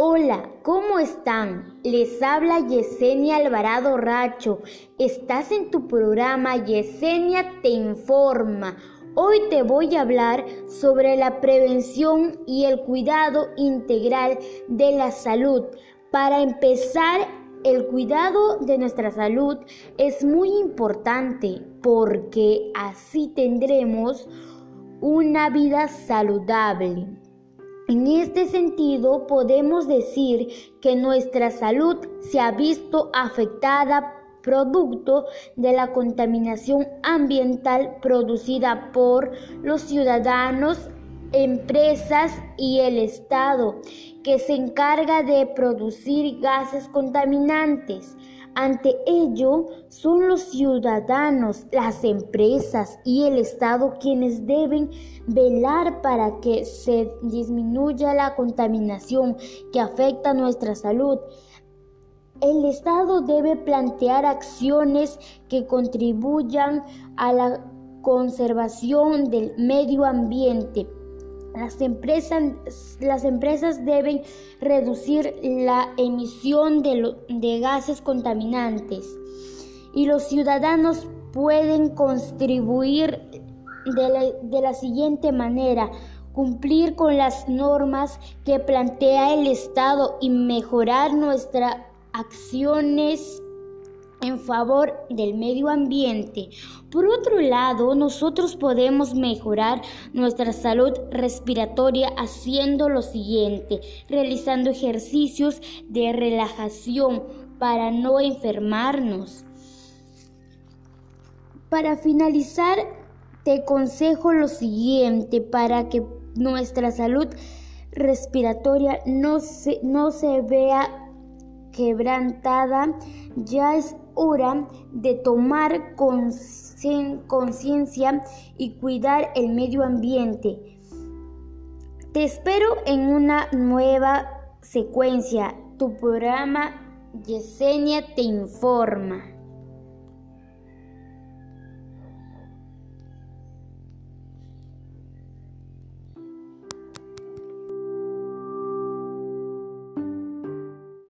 Hola, ¿cómo están? Les habla Yesenia Alvarado Racho. Estás en tu programa Yesenia Te Informa. Hoy te voy a hablar sobre la prevención y el cuidado integral de la salud. Para empezar, el cuidado de nuestra salud es muy importante porque así tendremos una vida saludable. En este sentido, podemos decir que nuestra salud se ha visto afectada producto de la contaminación ambiental producida por los ciudadanos, empresas y el Estado, que se encarga de producir gases contaminantes. Ante ello, son los ciudadanos, las empresas y el Estado quienes deben velar para que se disminuya la contaminación que afecta nuestra salud. El Estado debe plantear acciones que contribuyan a la conservación del medio ambiente las empresas, las empresas deben reducir la emisión de, gases contaminantes y los ciudadanos pueden contribuir de la siguiente manera cumplir con las normas que plantea el Estado y mejorar nuestras acciones en favor del medio ambiente. Por otro lado, nosotros podemos mejorar nuestra salud respiratoria haciendo lo siguiente, realizando ejercicios de relajación para no enfermarnos. Para finalizar, te aconsejo lo siguiente para que nuestra salud respiratoria no se, no se vea quebrantada, ya es hora de tomar conciencia y cuidar el medio ambiente. Te espero en una nueva secuencia. Tu programa Yesenia te informa.